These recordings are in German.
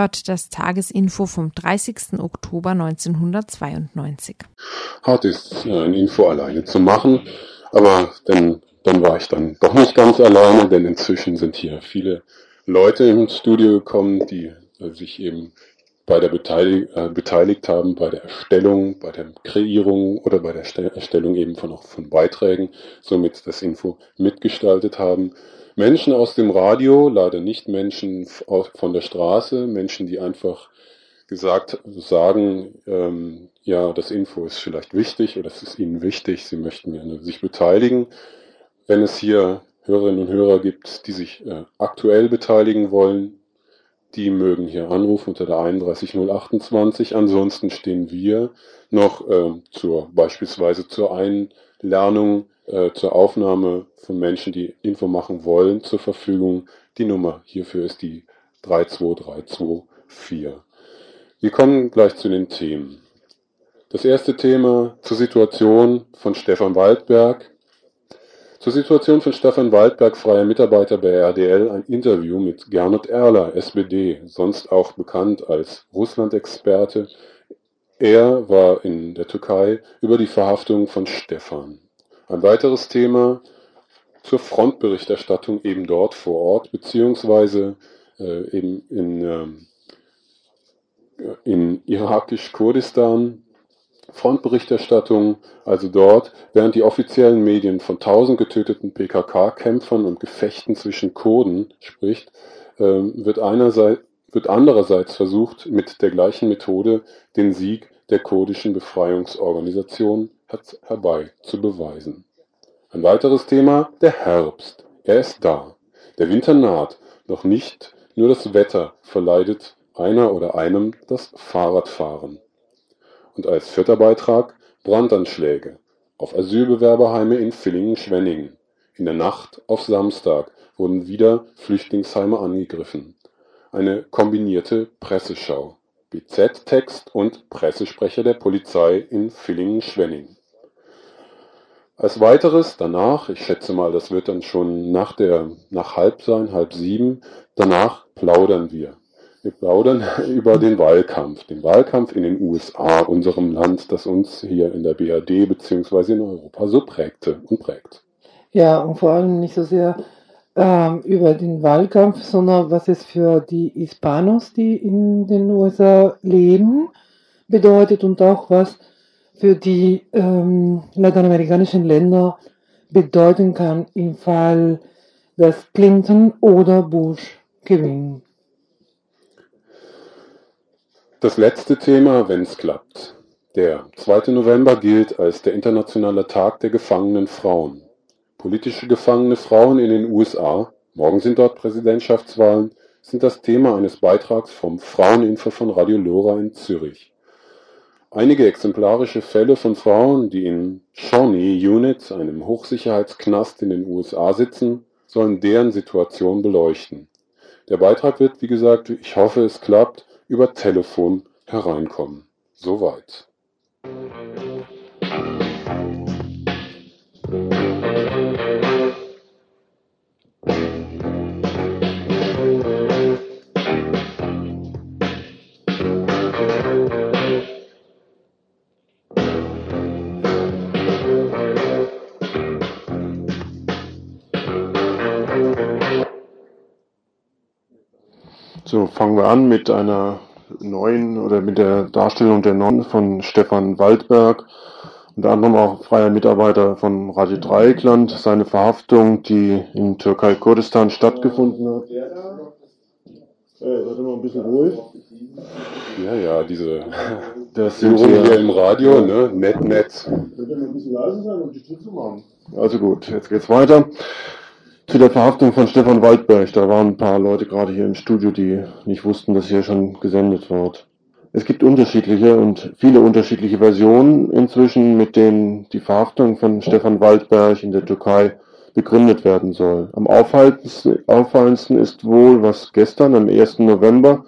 Hört das Tagesinfo vom 30. Oktober 1992. Hart ist, ein Info alleine zu machen, aber dann, dann war ich dann doch nicht ganz alleine, denn inzwischen sind hier viele Leute im Studio gekommen, die äh, sich eben bei der Beteilig äh, beteiligt haben, bei der Erstellung, bei der Kreierung oder bei der Erstellung eben von, auch von Beiträgen, somit das Info mitgestaltet haben. Menschen aus dem Radio, leider nicht Menschen von der Straße, Menschen, die einfach gesagt sagen, ähm, ja, das Info ist vielleicht wichtig oder es ist Ihnen wichtig, Sie möchten gerne sich beteiligen. Wenn es hier Hörerinnen und Hörer gibt, die sich äh, aktuell beteiligen wollen, die mögen hier anrufen unter der 31028. Ansonsten stehen wir noch äh, zur beispielsweise zur Einlernung äh, zur Aufnahme von Menschen, die Info machen wollen, zur Verfügung. Die Nummer hierfür ist die 32324. Wir kommen gleich zu den Themen. Das erste Thema zur Situation von Stefan Waldberg. Zur Situation von Stefan Waldberg, freier Mitarbeiter bei RDL, ein Interview mit Gernot Erler, SPD, sonst auch bekannt als Russland-Experte. Er war in der Türkei über die Verhaftung von Stefan. Ein weiteres Thema zur Frontberichterstattung eben dort vor Ort, beziehungsweise äh, eben in, äh, in irakisch-Kurdistan. Frontberichterstattung, also dort, während die offiziellen Medien von tausend getöteten PKK-Kämpfern und Gefechten zwischen Kurden spricht, äh, wird, einerseits, wird andererseits versucht, mit der gleichen Methode den Sieg der kurdischen Befreiungsorganisation herbei zu beweisen. Ein weiteres Thema, der Herbst. Er ist da. Der Winter naht, doch nicht nur das Wetter verleidet einer oder einem das Fahrradfahren. Und als vierter Beitrag Brandanschläge auf Asylbewerberheime in Villingen-Schwenningen. In der Nacht auf Samstag wurden wieder Flüchtlingsheime angegriffen. Eine kombinierte Presseschau. BZ-Text und Pressesprecher der Polizei in Villingen-Schwenningen. Als weiteres danach, ich schätze mal, das wird dann schon nach der, nach halb sein, halb sieben, danach plaudern wir. Wir plaudern über den Wahlkampf, den Wahlkampf in den USA, unserem Land, das uns hier in der BRD beziehungsweise in Europa so prägte und prägt. Ja, und vor allem nicht so sehr ähm, über den Wahlkampf, sondern was es für die Hispanos, die in den USA leben, bedeutet und auch was für die ähm, lateinamerikanischen Länder bedeuten kann im Fall, dass Clinton oder Bush gewinnen. Das letzte Thema, wenn es klappt. Der 2. November gilt als der internationale Tag der gefangenen Frauen. Politische gefangene Frauen in den USA, morgen sind dort Präsidentschaftswahlen, sind das Thema eines Beitrags vom Fraueninfo von Radio Lora in Zürich. Einige exemplarische Fälle von Frauen, die in Shawnee Unit, einem Hochsicherheitsknast in den USA sitzen, sollen deren Situation beleuchten. Der Beitrag wird, wie gesagt, ich hoffe es klappt, über Telefon hereinkommen. Soweit. So, fangen wir an mit einer neuen oder mit der Darstellung der Nonnen von Stefan Waldberg, unter anderem auch freier Mitarbeiter von Radio Dreieckland, seine Verhaftung, die in Türkei-Kurdistan stattgefunden hat. Hey, seid mal ein bisschen ruhig. Ja, ja, diese das sind hier im Radio, ne? Könnt ihr mal ein bisschen leise sein und die Tür zu machen? Also gut, jetzt geht's weiter. Zu der Verhaftung von Stefan Waldberg, da waren ein paar Leute gerade hier im Studio, die nicht wussten, dass hier schon gesendet wird. Es gibt unterschiedliche und viele unterschiedliche Versionen inzwischen, mit denen die Verhaftung von Stefan Waldberg in der Türkei begründet werden soll. Am auffallendsten ist wohl, was gestern am 1. November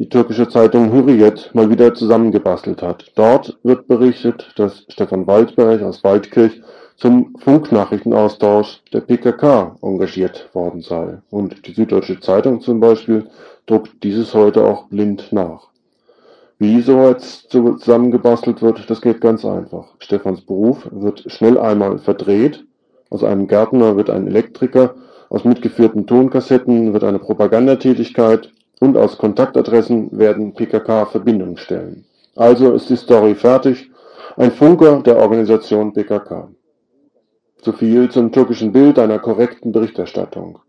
die türkische Zeitung Hürriyet mal wieder zusammengebastelt hat. Dort wird berichtet, dass Stefan Waldberg aus Waldkirch zum Funknachrichtenaustausch der PKK engagiert worden sei. Und die Süddeutsche Zeitung zum Beispiel druckt dieses heute auch blind nach. Wie so jetzt zusammengebastelt wird, das geht ganz einfach. Stefans Beruf wird schnell einmal verdreht. Aus einem Gärtner wird ein Elektriker, aus mitgeführten Tonkassetten wird eine Propagandatätigkeit, und aus Kontaktadressen werden PKK-Verbindungsstellen. Also ist die Story fertig. Ein Funker der Organisation PKK. So viel zum türkischen Bild einer korrekten Berichterstattung.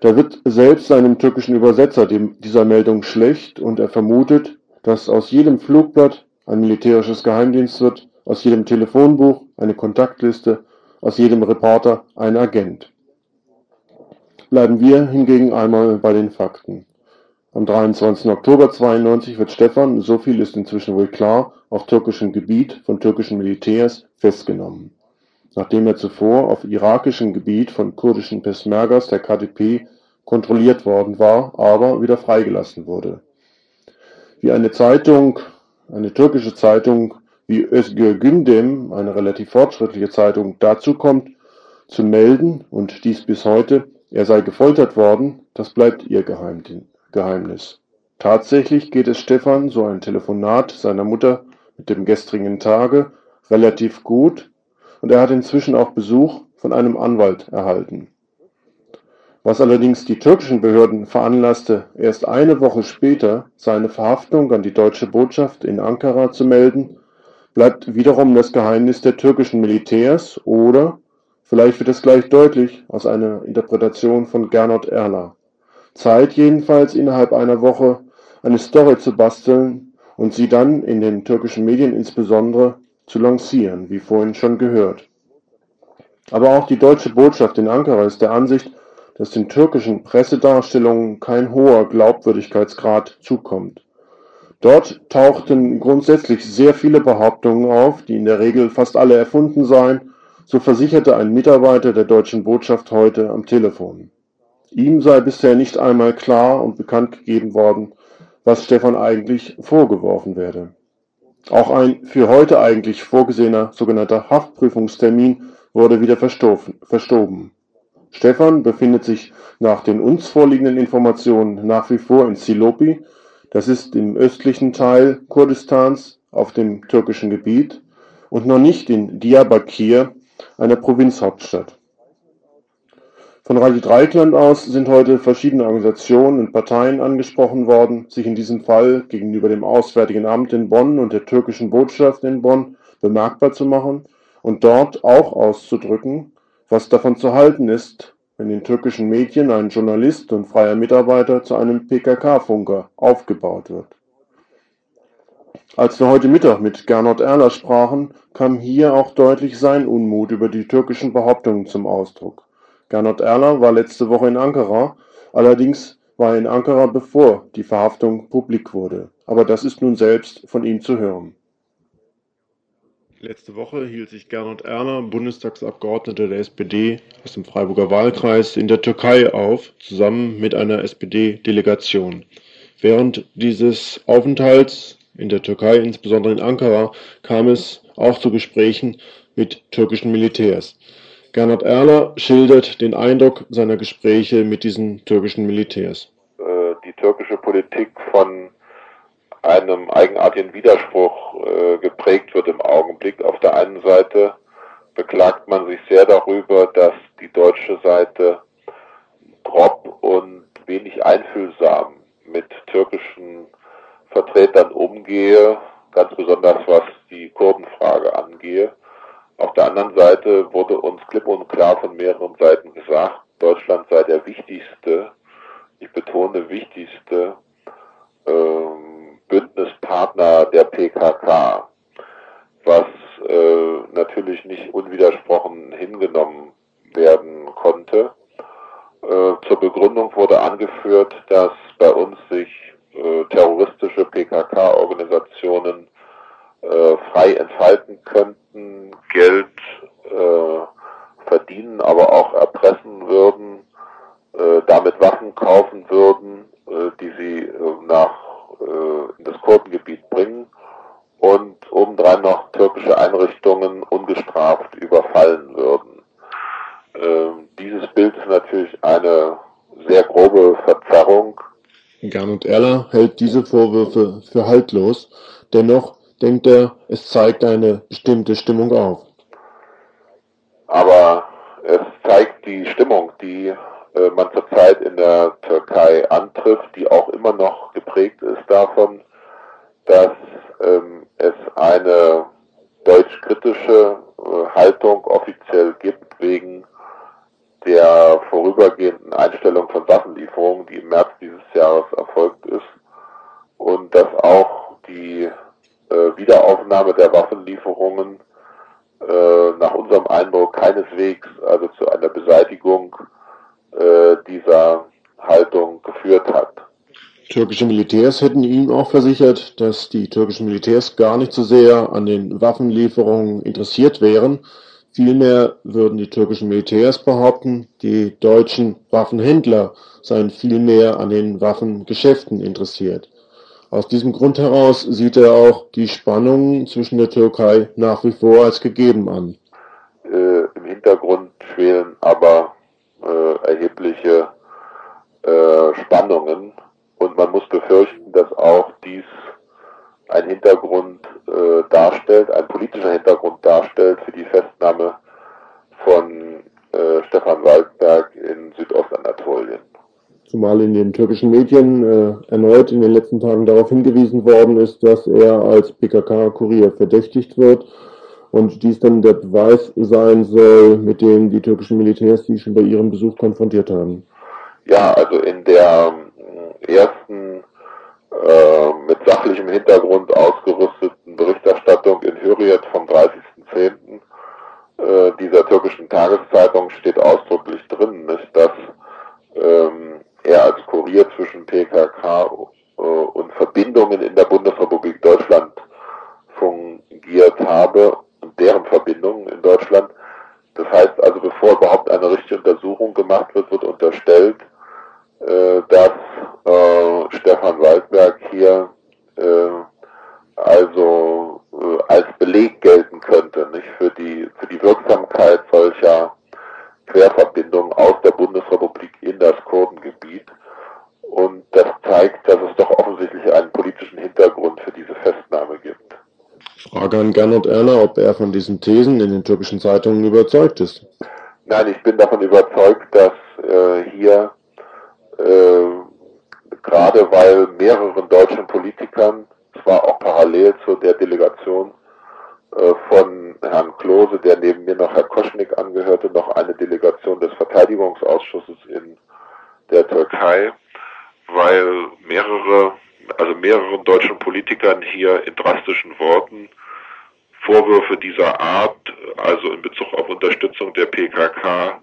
Da wird selbst seinem türkischen Übersetzer dieser Meldung schlecht und er vermutet, dass aus jedem Flugblatt ein militärisches Geheimdienst wird, aus jedem Telefonbuch eine Kontaktliste, aus jedem Reporter ein Agent. Bleiben wir hingegen einmal bei den Fakten. Am 23. Oktober 92 wird Stefan, so viel ist inzwischen wohl klar, auf türkischem Gebiet von türkischen Militärs festgenommen, nachdem er zuvor auf irakischem Gebiet von kurdischen Pesmergas der KDP kontrolliert worden war, aber wieder freigelassen wurde. Wie eine Zeitung, eine türkische Zeitung wie Özgür Gündem, eine relativ fortschrittliche Zeitung, dazu kommt, zu melden, und dies bis heute, er sei gefoltert worden, das bleibt ihr. Geheimnis. Tatsächlich geht es Stefan, so ein Telefonat seiner Mutter mit dem gestrigen Tage, relativ gut und er hat inzwischen auch Besuch von einem Anwalt erhalten. Was allerdings die türkischen Behörden veranlasste, erst eine Woche später seine Verhaftung an die deutsche Botschaft in Ankara zu melden, bleibt wiederum das Geheimnis der türkischen Militärs oder, vielleicht wird es gleich deutlich, aus einer Interpretation von Gernot Erler. Zeit jedenfalls innerhalb einer Woche eine Story zu basteln und sie dann in den türkischen Medien insbesondere zu lancieren, wie vorhin schon gehört. Aber auch die deutsche Botschaft in Ankara ist der Ansicht, dass den türkischen Pressedarstellungen kein hoher Glaubwürdigkeitsgrad zukommt. Dort tauchten grundsätzlich sehr viele Behauptungen auf, die in der Regel fast alle erfunden seien, so versicherte ein Mitarbeiter der deutschen Botschaft heute am Telefon. Ihm sei bisher nicht einmal klar und bekannt gegeben worden, was Stefan eigentlich vorgeworfen werde. Auch ein für heute eigentlich vorgesehener sogenannter Haftprüfungstermin wurde wieder verstoben. Stefan befindet sich nach den uns vorliegenden Informationen nach wie vor in Silopi, das ist im östlichen Teil Kurdistans auf dem türkischen Gebiet, und noch nicht in Diyarbakir, einer Provinzhauptstadt. Von Radio Dreikland aus sind heute verschiedene Organisationen und Parteien angesprochen worden, sich in diesem Fall gegenüber dem Auswärtigen Amt in Bonn und der türkischen Botschaft in Bonn bemerkbar zu machen und dort auch auszudrücken, was davon zu halten ist, wenn in türkischen Medien ein Journalist und freier Mitarbeiter zu einem PKK-Funker aufgebaut wird. Als wir heute Mittag mit Gernot Erler sprachen, kam hier auch deutlich sein Unmut über die türkischen Behauptungen zum Ausdruck. Gernot Erler war letzte Woche in Ankara, allerdings war er in Ankara bevor die Verhaftung publik wurde. Aber das ist nun selbst von ihm zu hören. Letzte Woche hielt sich Gernot Erler, Bundestagsabgeordneter der SPD aus dem Freiburger Wahlkreis, in der Türkei auf, zusammen mit einer SPD-Delegation. Während dieses Aufenthalts in der Türkei, insbesondere in Ankara, kam es auch zu Gesprächen mit türkischen Militärs. Gernot Erler schildert den Eindruck seiner Gespräche mit diesen türkischen Militärs. Äh, die türkische Politik von einem eigenartigen Widerspruch äh, geprägt wird im Augenblick. Auf der einen Seite beklagt man sich sehr darüber, dass die deutsche Seite grob und wenig einfühlsam mit türkischen Vertretern umgehe, ganz besonders was die Kurdenfrage angehe. Auf der anderen Seite wurde uns klipp und klar von mehreren Seiten gesagt, Deutschland sei der wichtigste, ich betone wichtigste ähm, Bündnispartner der PKK, was äh, natürlich nicht unwidersprochen hingenommen werden konnte. zur Begründung wurde angeführt, dass bei uns sich äh, terroristische PKK-Organisationen äh, frei entfalten könnten, Geld äh, verdienen, aber auch erpressen würden, äh, damit Waffen kaufen würden, äh, die sie äh, nach in das Kurdengebiet bringen und obendrein noch türkische Einrichtungen ungestraft überfallen würden. Ähm, dieses Bild ist natürlich eine sehr grobe Verzerrung. Gernot Erler hält diese Vorwürfe für haltlos. Dennoch denkt er, es zeigt eine bestimmte Stimmung auf. Aber es zeigt die Stimmung, die äh, man zurzeit in der Türkei antrifft, die auch immer noch geprägt ist davon, dass ähm, es eine deutsch-kritische äh, Haltung offiziell gibt wegen der vorübergehenden Einstellung von Waffenlieferungen, die im März dieses Jahres erfolgt ist und dass auch die äh, Wiederaufnahme der Waffenlieferungen äh, nach unserem Eindruck keineswegs also zu einer Beseitigung äh, dieser Haltung geführt hat. Türkische Militärs hätten ihm auch versichert, dass die türkischen Militärs gar nicht so sehr an den Waffenlieferungen interessiert wären. Vielmehr würden die türkischen Militärs behaupten, die deutschen Waffenhändler seien vielmehr an den Waffengeschäften interessiert. Aus diesem Grund heraus sieht er auch die Spannungen zwischen der Türkei nach wie vor als gegeben an. Äh, Im Hintergrund schwelen aber äh, erhebliche äh, Spannungen und man muss befürchten, dass auch dies ein Hintergrund äh, darstellt, ein politischer Hintergrund darstellt für die Festnahme von äh, Stefan Waldberg in Südostanatolien zumal in den türkischen Medien äh, erneut in den letzten Tagen darauf hingewiesen worden ist, dass er als PKK-Kurier verdächtigt wird und dies dann der Beweis sein soll, mit dem die türkischen Militärs sie schon bei ihrem Besuch konfrontiert haben. Ja, also in der ersten äh, mit sachlichem Hintergrund ausgerüsteten Berichterstattung in Hürriyet vom 30.10. Äh, dieser türkischen Tageszeitung steht ausdrücklich drin, ist, dass ähm, er als Kurier zwischen PKK äh, und Verbindungen in der Bundesrepublik Deutschland fungiert habe und deren Verbindungen in Deutschland. Das heißt also, bevor überhaupt eine richtige Untersuchung gemacht wird, wird unterstellt, äh, dass Stefan Waldberg hier äh, also äh, als Beleg gelten könnte, nicht für die für die Wirksamkeit solcher Querverbindungen aus der Bundesrepublik in das Kurdengebiet. Und das zeigt, dass es doch offensichtlich einen politischen Hintergrund für diese Festnahme gibt. Frage an Gernot Erler, ob er von diesen Thesen in den türkischen Zeitungen überzeugt ist. Nein, ich bin davon überzeugt, dass äh, hier äh, gerade weil mehreren deutschen Politikern, zwar auch parallel zu der Delegation äh, von Herrn Klose, der neben mir noch Herr Koschnik angehörte, noch eine Delegation des Verteidigungsausschusses in der Türkei, weil mehrere, also mehreren deutschen Politikern hier in drastischen Worten Vorwürfe dieser Art, also in Bezug auf Unterstützung der PKK,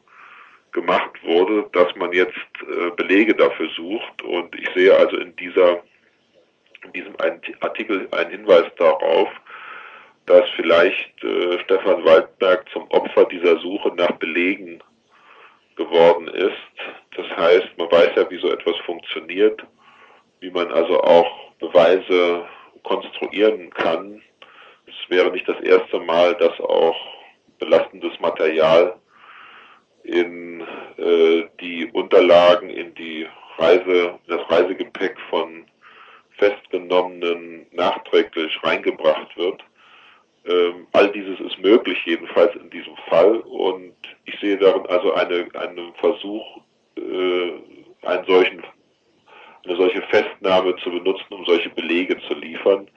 gemacht wurde, dass man jetzt äh, Belege dafür sucht. Und ich sehe also in dieser, in diesem Artikel einen Hinweis darauf, dass vielleicht äh, Stefan Waldberg zum Opfer dieser Suche nach Belegen geworden ist. Das heißt, man weiß ja, wie so etwas funktioniert, wie man also auch Beweise konstruieren kann. Es wäre nicht das erste Mal, dass auch belastendes Material in äh, die Unterlagen, in die Reise, das Reisegepäck von Festgenommenen nachträglich reingebracht wird. Ähm, all dieses ist möglich, jedenfalls in diesem Fall. Und ich sehe darin also eine, einen Versuch, äh, einen solchen, eine solche Festnahme zu benutzen, um solche Belege zu liefern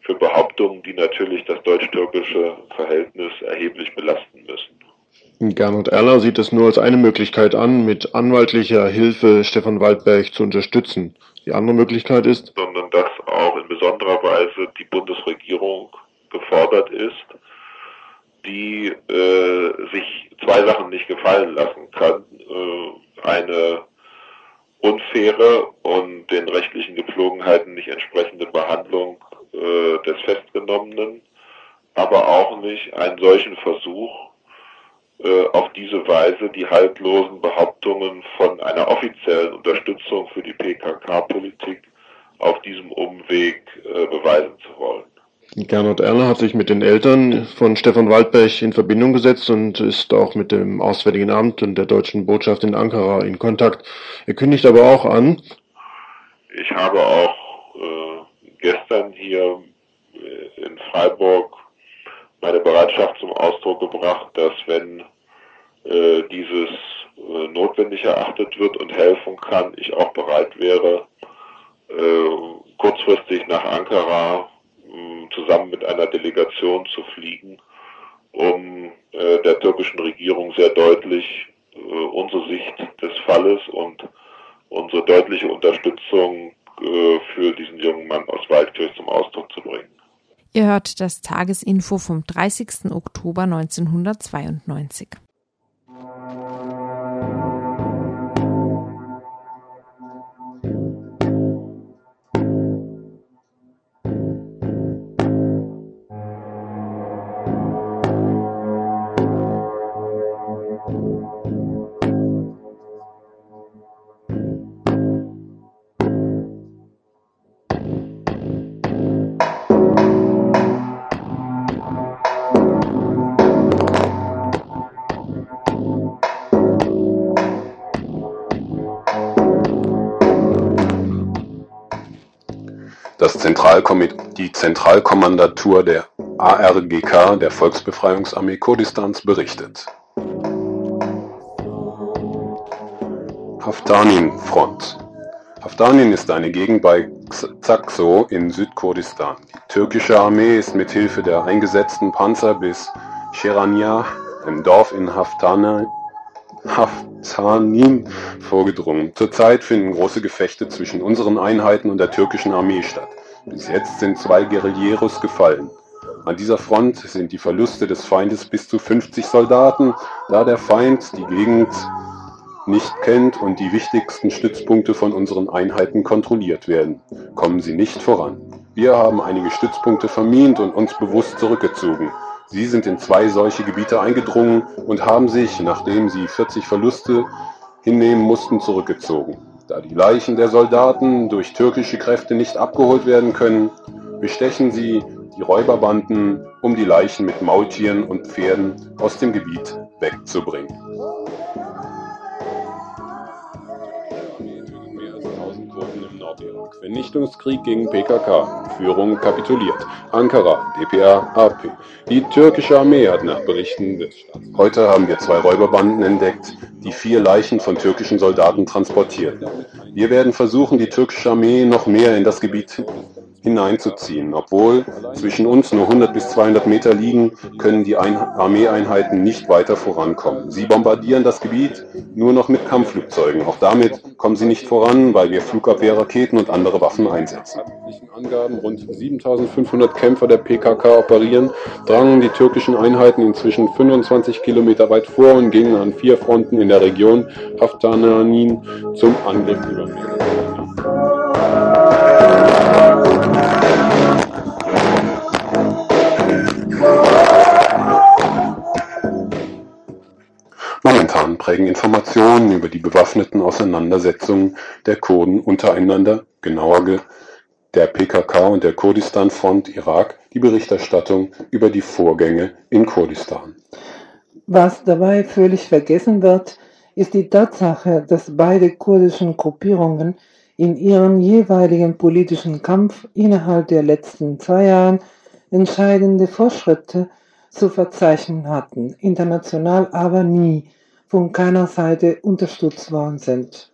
für Behauptungen, die natürlich das deutsch-türkische Verhältnis erheblich belasten müssen. Gernot Erler sieht es nur als eine Möglichkeit an, mit anwaltlicher Hilfe Stefan Waldberg zu unterstützen. Die andere Möglichkeit ist, sondern dass auch in besonderer Weise die Bundesregierung gefordert ist, die äh, sich zwei Sachen nicht gefallen lassen kann. Äh, eine unfaire und den rechtlichen Gepflogenheiten nicht entsprechende Behandlung äh, des Festgenommenen, aber auch nicht einen solchen Versuch, äh, auf diese Weise die haltlosen Behauptungen von einer offiziellen Unterstützung für die PKK-Politik auf diesem Umweg äh, beweisen zu wollen. Gernot Erler hat sich mit den Eltern von Stefan Waldberg in Verbindung gesetzt und ist auch mit dem Auswärtigen Amt und der deutschen Botschaft in Ankara in Kontakt. Er kündigt aber auch an. Ich habe auch äh, gestern hier äh, in Freiburg meine Bereitschaft zum Ausdruck gebracht, dass wenn äh, dieses äh, notwendig erachtet wird und helfen kann, ich auch bereit wäre, äh, kurzfristig nach Ankara zusammen mit einer Delegation zu fliegen, um äh, der türkischen Regierung sehr deutlich äh, unsere Sicht des Falles und unsere deutliche Unterstützung äh, für diesen jungen Mann aus Waldkirch zum Ausdruck zu bringen. Ihr hört das Tagesinfo vom 30. Oktober 1992. Das die Zentralkommandatur der ARGK der Volksbefreiungsarmee Kurdistans berichtet. Haftanin-Front Haftanin ist eine Gegend bei Xakso in Südkurdistan. Die türkische Armee ist mit Hilfe der eingesetzten Panzer bis Sherania, im Dorf in Haftanin, Haftanin vorgedrungen. Zurzeit finden große Gefechte zwischen unseren Einheiten und der türkischen Armee statt. Bis jetzt sind zwei Guerilleros gefallen. An dieser Front sind die Verluste des Feindes bis zu 50 Soldaten, da der Feind die Gegend nicht kennt und die wichtigsten Stützpunkte von unseren Einheiten kontrolliert werden, kommen sie nicht voran. Wir haben einige Stützpunkte vermint und uns bewusst zurückgezogen. Sie sind in zwei solche Gebiete eingedrungen und haben sich, nachdem sie 40 Verluste hinnehmen mussten, zurückgezogen. Da die Leichen der Soldaten durch türkische Kräfte nicht abgeholt werden können, bestechen sie die Räuberbanden, um die Leichen mit Maultieren und Pferden aus dem Gebiet wegzubringen. Nordirak. Vernichtungskrieg gegen PKK. Führung kapituliert. Ankara, DPA, AP. Die türkische Armee hat nach Berichten des. Heute haben wir zwei Räuberbanden entdeckt, die vier Leichen von türkischen Soldaten transportierten. Wir werden versuchen, die türkische Armee noch mehr in das Gebiet hineinzuziehen. Obwohl zwischen uns nur 100 bis 200 Meter liegen, können die Ein Armeeeinheiten nicht weiter vorankommen. Sie bombardieren das Gebiet nur noch mit Kampfflugzeugen. Auch damit kommen sie nicht voran, weil wir Flugabwehrraketen und andere Waffen einsetzen. Angaben rund 7500 Kämpfer der PKK operieren, drangen die türkischen Einheiten inzwischen 25 Kilometer weit vor und gingen an vier Fronten in der Region Haftananin zum Angriff über Momentan prägen Informationen über die bewaffneten Auseinandersetzungen der Kurden untereinander, genauer der PKK und der Kurdistan-Front Irak, die Berichterstattung über die Vorgänge in Kurdistan. Was dabei völlig vergessen wird, ist die Tatsache, dass beide kurdischen Gruppierungen in ihrem jeweiligen politischen Kampf innerhalb der letzten zwei Jahren entscheidende Fortschritte zu verzeichnen hatten, international aber nie von keiner Seite unterstützt worden sind.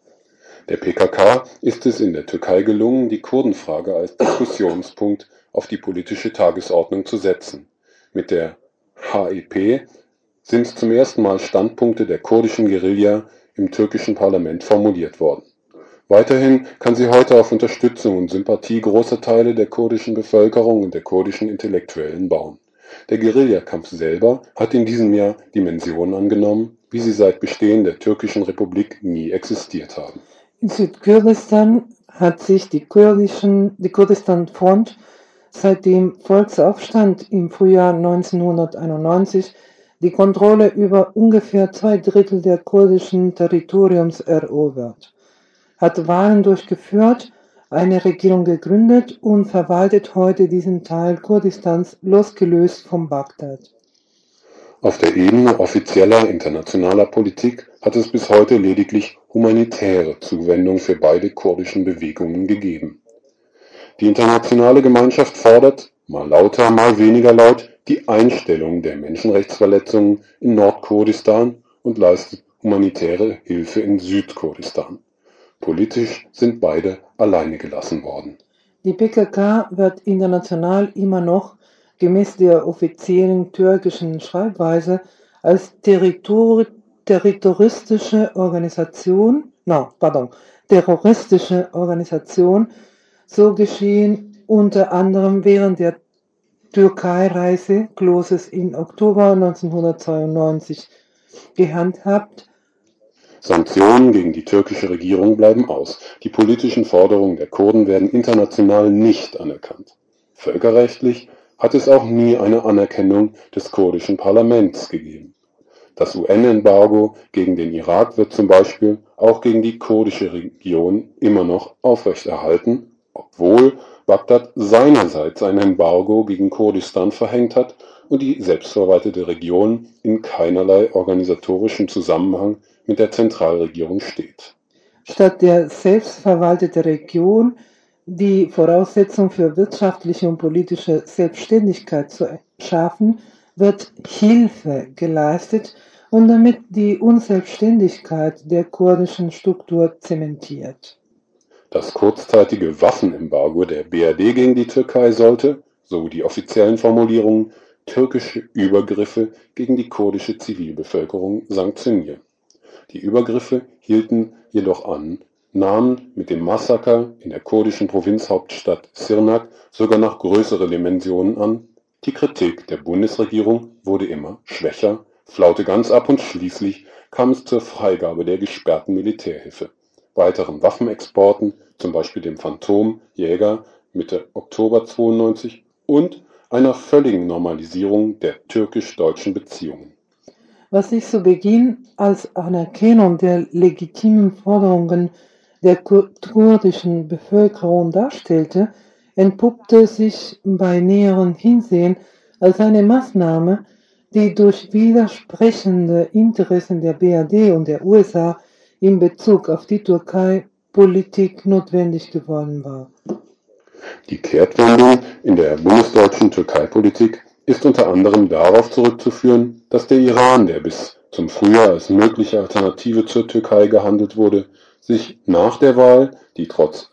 Der PKK ist es in der Türkei gelungen, die Kurdenfrage als Diskussionspunkt auf die politische Tagesordnung zu setzen. Mit der HEP sind zum ersten Mal Standpunkte der kurdischen Guerilla im türkischen Parlament formuliert worden. Weiterhin kann sie heute auf Unterstützung und Sympathie großer Teile der kurdischen Bevölkerung und der kurdischen Intellektuellen bauen. Der Guerillakampf selber hat in diesem Jahr Dimensionen angenommen, wie sie seit Bestehen der türkischen Republik nie existiert haben. In Südkurdistan hat sich die, Kurdischen, die Kurdistan Front seit dem Volksaufstand im Frühjahr 1991 die Kontrolle über ungefähr zwei Drittel der kurdischen Territoriums erobert, hat Wahlen durchgeführt, eine Regierung gegründet und verwaltet heute diesen Teil Kurdistans losgelöst von Bagdad. Auf der Ebene offizieller internationaler Politik hat es bis heute lediglich humanitäre Zuwendung für beide kurdischen Bewegungen gegeben. Die internationale Gemeinschaft fordert, mal lauter, mal weniger laut, die Einstellung der Menschenrechtsverletzungen in Nordkurdistan und leistet humanitäre Hilfe in Südkurdistan. Politisch sind beide alleine gelassen worden. Die PKK wird international immer noch gemäß der offiziellen türkischen Schreibweise als Territor terroristische Organisation, no, pardon, terroristische Organisation, so geschehen unter anderem während der Türkei-Reise Kloses im Oktober 1992 gehandhabt. Sanktionen gegen die türkische Regierung bleiben aus. Die politischen Forderungen der Kurden werden international nicht anerkannt. Völkerrechtlich hat es auch nie eine Anerkennung des kurdischen Parlaments gegeben. Das UN-Embargo gegen den Irak wird zum Beispiel auch gegen die kurdische Region immer noch aufrechterhalten, obwohl Bagdad seinerseits ein Embargo gegen Kurdistan verhängt hat und die selbstverwaltete Region in keinerlei organisatorischen Zusammenhang mit der Zentralregierung steht. Statt der selbstverwalteten Region die Voraussetzung für wirtschaftliche und politische Selbstständigkeit zu schaffen, wird Hilfe geleistet und damit die Unselbstständigkeit der kurdischen Struktur zementiert. Das kurzzeitige Waffenembargo der BRD gegen die Türkei sollte, so die offiziellen Formulierungen, türkische Übergriffe gegen die kurdische Zivilbevölkerung sanktionieren. Die Übergriffe hielten jedoch an, nahmen mit dem Massaker in der kurdischen Provinzhauptstadt Sirnak sogar noch größere Dimensionen an, die Kritik der Bundesregierung wurde immer schwächer, flaute ganz ab und schließlich kam es zur Freigabe der gesperrten Militärhilfe weiteren Waffenexporten, zum Beispiel dem Phantom Jäger Mitte Oktober 92 und einer völligen Normalisierung der türkisch-deutschen Beziehungen. Was sich zu Beginn als Anerkennung der legitimen Forderungen der kurdischen Bevölkerung darstellte, entpuppte sich bei näherem Hinsehen als eine Maßnahme, die durch widersprechende Interessen der BRD und der USA in Bezug auf die Türkei-Politik notwendig geworden war. Die Kehrtwendung in der bundesdeutschen Türkei-Politik ist unter anderem darauf zurückzuführen, dass der Iran, der bis zum Frühjahr als mögliche Alternative zur Türkei gehandelt wurde, sich nach der Wahl, die trotz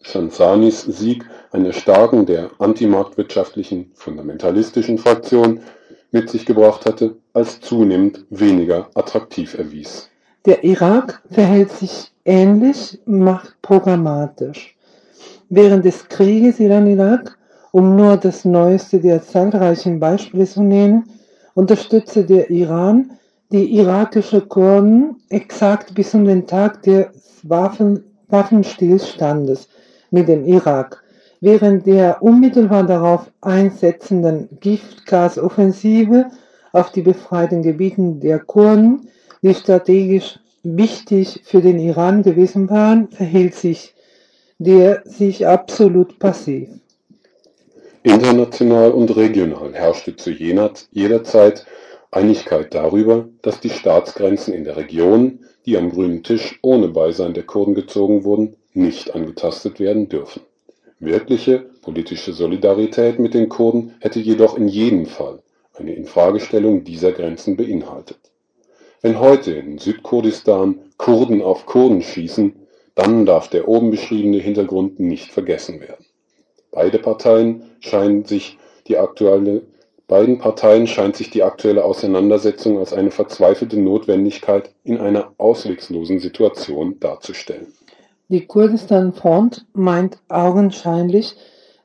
Shansanis Sieg eine Stärkung der antimarktwirtschaftlichen fundamentalistischen Fraktion mit sich gebracht hatte, als zunehmend weniger attraktiv erwies. Der Irak verhält sich ähnlich machtprogrammatisch. Während des Krieges Iran-Irak, um nur das neueste der zahlreichen Beispiele zu nennen, unterstützte der Iran die irakische Kurden exakt bis um den Tag des Waffen, Waffenstillstandes mit dem Irak, während der unmittelbar darauf einsetzenden Giftgasoffensive auf die befreiten Gebieten der Kurden die strategisch wichtig für den Iran gewesen waren, verhielt sich der sich absolut passiv. International und regional herrschte zu jener, jeder Zeit Einigkeit darüber, dass die Staatsgrenzen in der Region, die am grünen Tisch ohne Beisein der Kurden gezogen wurden, nicht angetastet werden dürfen. Wirkliche politische Solidarität mit den Kurden hätte jedoch in jedem Fall eine Infragestellung dieser Grenzen beinhaltet. Wenn heute in Südkurdistan Kurden auf Kurden schießen, dann darf der oben beschriebene Hintergrund nicht vergessen werden. Beide Parteien scheinen sich die aktuelle Beiden Parteien scheint sich die aktuelle Auseinandersetzung als eine verzweifelte Notwendigkeit in einer ausweglosen Situation darzustellen. Die Kurdistan Front meint augenscheinlich,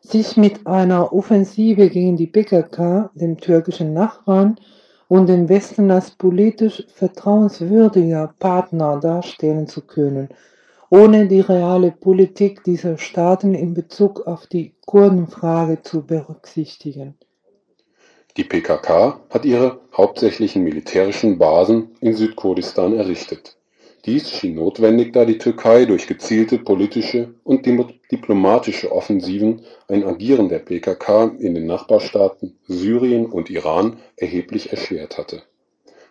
sich mit einer Offensive gegen die PKK, dem türkischen Nachbarn, und den Westen als politisch vertrauenswürdiger Partner darstellen zu können, ohne die reale Politik dieser Staaten in Bezug auf die Kurdenfrage zu berücksichtigen. Die PKK hat ihre hauptsächlichen militärischen Basen in Südkurdistan errichtet. Dies schien notwendig, da die Türkei durch gezielte politische und diplomatische Offensiven ein Agieren der PKK in den Nachbarstaaten Syrien und Iran erheblich erschwert hatte.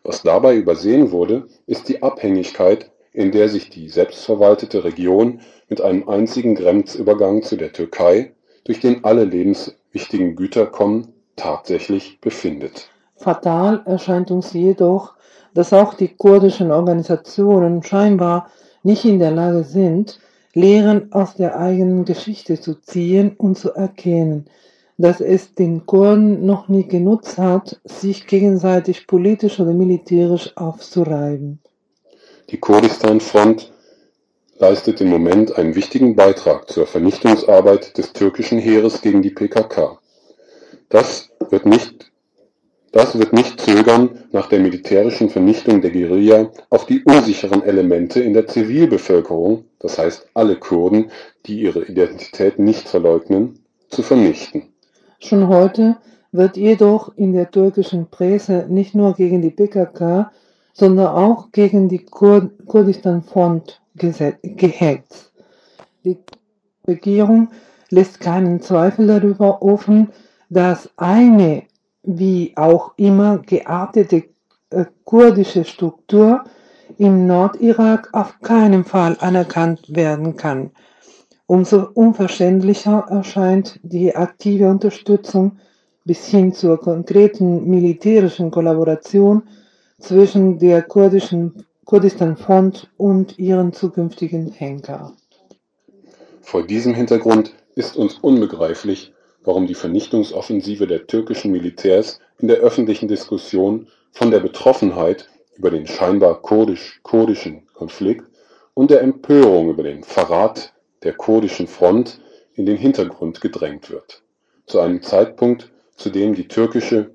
Was dabei übersehen wurde, ist die Abhängigkeit, in der sich die selbstverwaltete Region mit einem einzigen Grenzübergang zu der Türkei, durch den alle lebenswichtigen Güter kommen, tatsächlich befindet. Fatal erscheint uns jedoch, dass auch die kurdischen Organisationen scheinbar nicht in der Lage sind, Lehren aus der eigenen Geschichte zu ziehen und zu erkennen, dass es den Kurden noch nie genutzt hat, sich gegenseitig politisch oder militärisch aufzureiben. Die Kurdistan-Front leistet im Moment einen wichtigen Beitrag zur Vernichtungsarbeit des türkischen Heeres gegen die PKK. Das wird nicht das wird nicht zögern, nach der militärischen Vernichtung der Guerilla auch die unsicheren Elemente in der Zivilbevölkerung, das heißt alle Kurden, die ihre Identität nicht verleugnen, zu vernichten. Schon heute wird jedoch in der türkischen Presse nicht nur gegen die PKK, sondern auch gegen die Kur Kurdistan-Front gehetzt. Die Regierung lässt keinen Zweifel darüber offen, dass eine wie auch immer geartete äh, kurdische Struktur im Nordirak auf keinen Fall anerkannt werden kann. Umso unverständlicher erscheint die aktive Unterstützung bis hin zur konkreten militärischen Kollaboration zwischen der kurdischen Kurdistan Front und ihren zukünftigen Henker. Vor diesem Hintergrund ist uns unbegreiflich, warum die Vernichtungsoffensive der türkischen Militärs in der öffentlichen Diskussion von der Betroffenheit über den scheinbar kurdisch-kurdischen Konflikt und der Empörung über den Verrat der kurdischen Front in den Hintergrund gedrängt wird. Zu einem Zeitpunkt, zu dem die türkische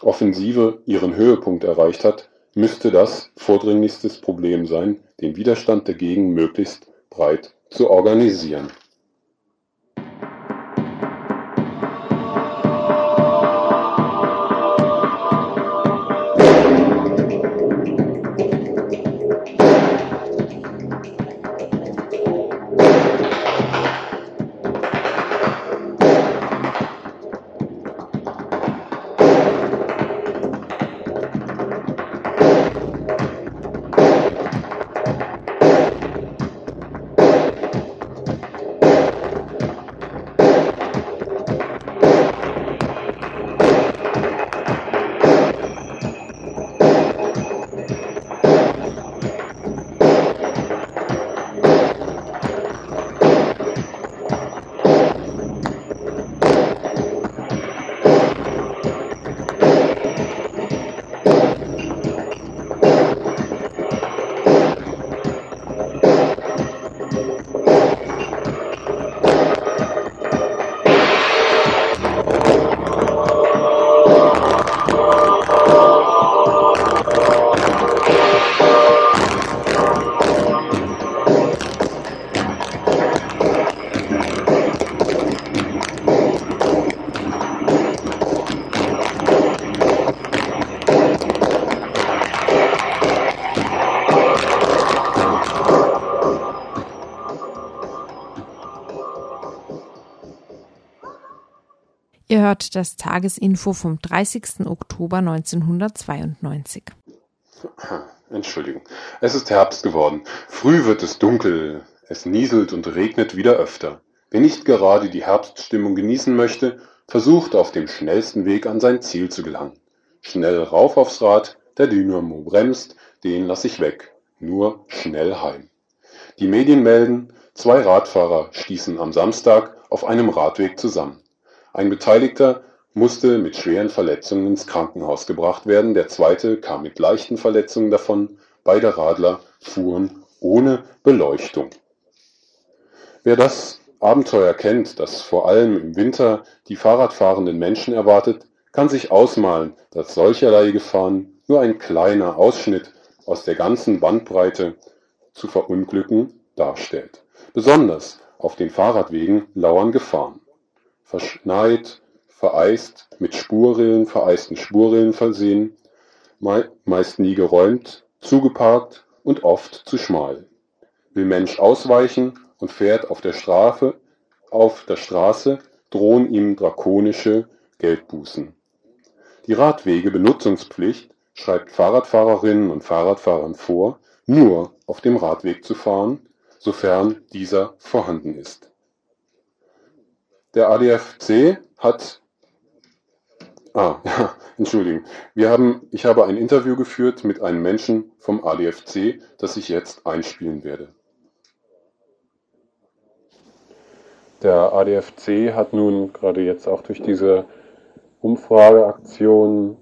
Offensive ihren Höhepunkt erreicht hat, müsste das vordringlichstes Problem sein, den Widerstand dagegen möglichst breit zu organisieren. Ihr das Tagesinfo vom 30. Oktober 1992. Entschuldigung. Es ist Herbst geworden. Früh wird es dunkel. Es nieselt und regnet wieder öfter. Wer nicht gerade die Herbststimmung genießen möchte, versucht auf dem schnellsten Weg an sein Ziel zu gelangen. Schnell rauf aufs Rad, der Dynamo bremst, den lass ich weg. Nur schnell heim. Die Medien melden, zwei Radfahrer stießen am Samstag auf einem Radweg zusammen. Ein Beteiligter musste mit schweren Verletzungen ins Krankenhaus gebracht werden, der zweite kam mit leichten Verletzungen davon, beide Radler fuhren ohne Beleuchtung. Wer das Abenteuer kennt, das vor allem im Winter die Fahrradfahrenden Menschen erwartet, kann sich ausmalen, dass solcherlei Gefahren nur ein kleiner Ausschnitt aus der ganzen Bandbreite zu verunglücken darstellt. Besonders auf den Fahrradwegen lauern Gefahren. Verschneit, vereist, mit Spurrillen, vereisten Spurrillen versehen, meist nie geräumt, zugeparkt und oft zu schmal. Will Mensch ausweichen und fährt auf der Strafe, auf der Straße, drohen ihm drakonische Geldbußen. Die Radwegebenutzungspflicht schreibt Fahrradfahrerinnen und Fahrradfahrern vor, nur auf dem Radweg zu fahren, sofern dieser vorhanden ist. Der ADFC hat Ah, ja, Entschuldigung. Wir haben, ich habe ein Interview geführt mit einem Menschen vom ADFC, das ich jetzt einspielen werde. Der ADFC hat nun gerade jetzt auch durch diese Umfrageaktion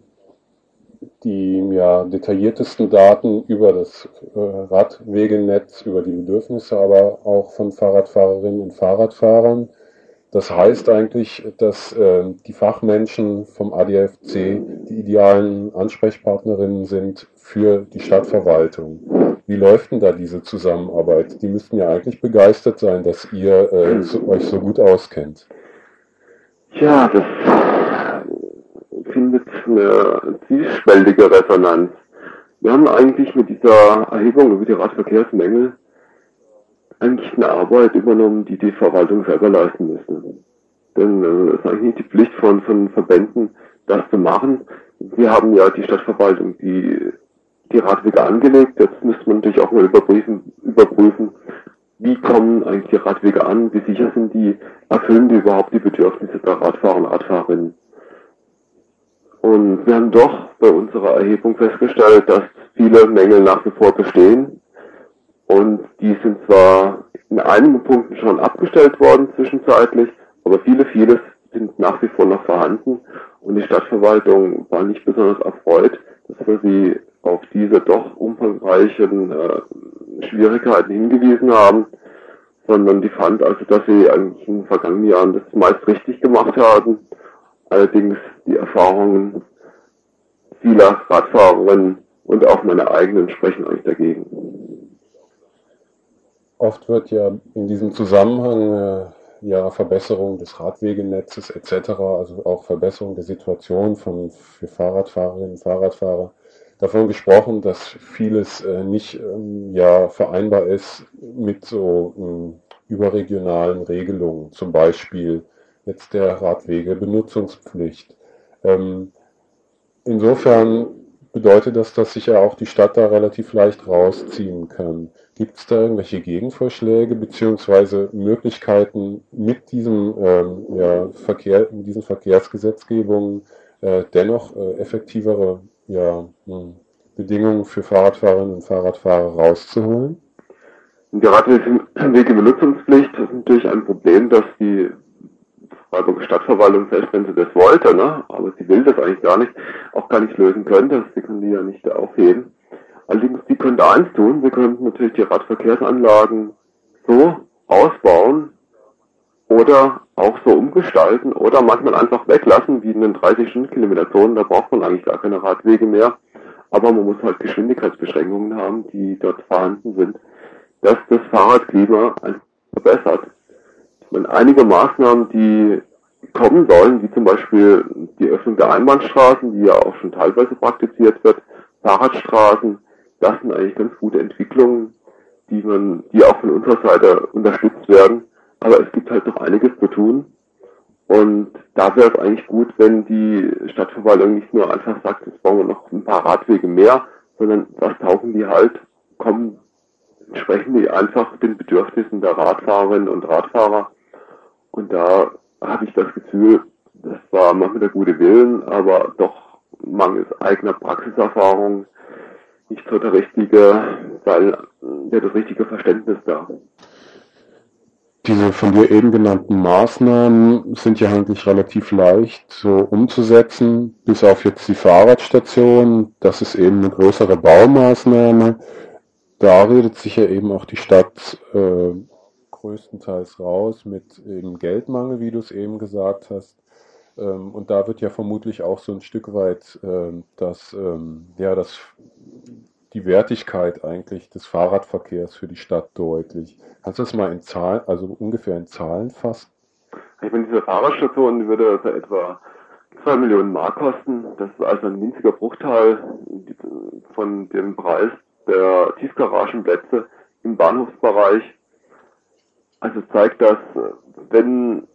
die ja, detailliertesten Daten über das äh, Radwegenetz, über die Bedürfnisse aber auch von Fahrradfahrerinnen und Fahrradfahrern. Das heißt eigentlich, dass äh, die Fachmenschen vom ADFC die idealen Ansprechpartnerinnen sind für die Stadtverwaltung. Wie läuft denn da diese Zusammenarbeit? Die müssten ja eigentlich begeistert sein, dass ihr äh, so, euch so gut auskennt. Ja, das findet eine zwiespältige Resonanz. Wir haben eigentlich mit dieser Erhebung über die Radverkehrsmängel eigentlich eine Arbeit übernommen, die die Verwaltung selber leisten müsste. Denn äh, es ist eigentlich nicht die Pflicht von, von Verbänden, das zu machen. Wir haben ja die Stadtverwaltung die, die Radwege angelegt. Jetzt müsste man natürlich auch mal überprüfen, überprüfen, wie kommen eigentlich die Radwege an, wie sicher sind die, erfüllen die überhaupt die Bedürfnisse der Radfahrer und Radfahrerinnen. Und wir haben doch bei unserer Erhebung festgestellt, dass viele Mängel nach wie vor bestehen. Und die sind zwar in einigen Punkten schon abgestellt worden zwischenzeitlich, aber viele, vieles sind nach wie vor noch vorhanden. Und die Stadtverwaltung war nicht besonders erfreut, dass wir sie auf diese doch umfangreichen äh, Schwierigkeiten hingewiesen haben, sondern die fand also, dass sie eigentlich in den vergangenen Jahren das meist richtig gemacht haben Allerdings die Erfahrungen vieler Radfahrerinnen und auch meine eigenen sprechen eigentlich dagegen. Oft wird ja in diesem Zusammenhang äh, ja Verbesserung des Radwegenetzes etc., also auch Verbesserung der Situation von für Fahrradfahrerinnen und Fahrradfahrer davon gesprochen, dass vieles äh, nicht ähm, ja vereinbar ist mit so ähm, überregionalen Regelungen, zum Beispiel jetzt der Radwegebenutzungspflicht. Ähm, insofern bedeutet das, dass sich ja auch die Stadt da relativ leicht rausziehen kann. Gibt es da irgendwelche Gegenvorschläge beziehungsweise Möglichkeiten mit diesem ähm, ja, Verkehr, mit diesen Verkehrsgesetzgebungen äh, dennoch äh, effektivere ja, hm, Bedingungen für Fahrradfahrerinnen und Fahrradfahrer rauszuholen? Die Radwegebenutzungspflicht ist natürlich ein Problem, dass die Freiburger Stadtverwaltung, selbst wenn sie das wollte, ne, aber sie will das eigentlich gar nicht, auch gar nicht lösen könnte. Sie können die ja nicht aufheben. Allerdings, die könnte eins tun, wir könnten natürlich die Radverkehrsanlagen so ausbauen oder auch so umgestalten oder manchmal einfach weglassen, wie in den 30 Stundenkilometer Zonen, da braucht man eigentlich gar keine Radwege mehr. Aber man muss halt Geschwindigkeitsbeschränkungen haben, die dort vorhanden sind, dass das Fahrradklima verbessert einige Maßnahmen, die kommen sollen, wie zum Beispiel die Öffnung der Einbahnstraßen, die ja auch schon teilweise praktiziert wird, Fahrradstraßen, das sind eigentlich ganz gute Entwicklungen, die man, die auch von unserer Seite unterstützt werden. Aber es gibt halt noch einiges zu tun. Und da wäre es eigentlich gut, wenn die Stadtverwaltung nicht nur einfach sagt, jetzt bauen wir noch ein paar Radwege mehr, sondern was tauchen die halt, kommen, sprechen die einfach den Bedürfnissen der Radfahrerinnen und Radfahrer und da habe ich das Gefühl, das war manchmal der gute Willen, aber doch mangels eigener Praxiserfahrung nicht so der richtige, weil der das richtige Verständnis da. Diese von dir eben genannten Maßnahmen sind ja eigentlich relativ leicht so umzusetzen, bis auf jetzt die Fahrradstation. Das ist eben eine größere Baumaßnahme. Da redet sich ja eben auch die Stadt äh, größtenteils raus mit eben Geldmangel, wie du es eben gesagt hast. Ähm, und da wird ja vermutlich auch so ein Stück weit ähm, das, ähm, ja, das, die Wertigkeit eigentlich des Fahrradverkehrs für die Stadt deutlich. Kannst du das mal in Zahlen, also ungefähr in Zahlen fassen? Ich meine, diese Fahrradstation würde also etwa 2 Millionen Mark kosten. Das ist also ein winziger Bruchteil von dem Preis der Tiefgaragenplätze im Bahnhofsbereich. Also zeigt das, wenn,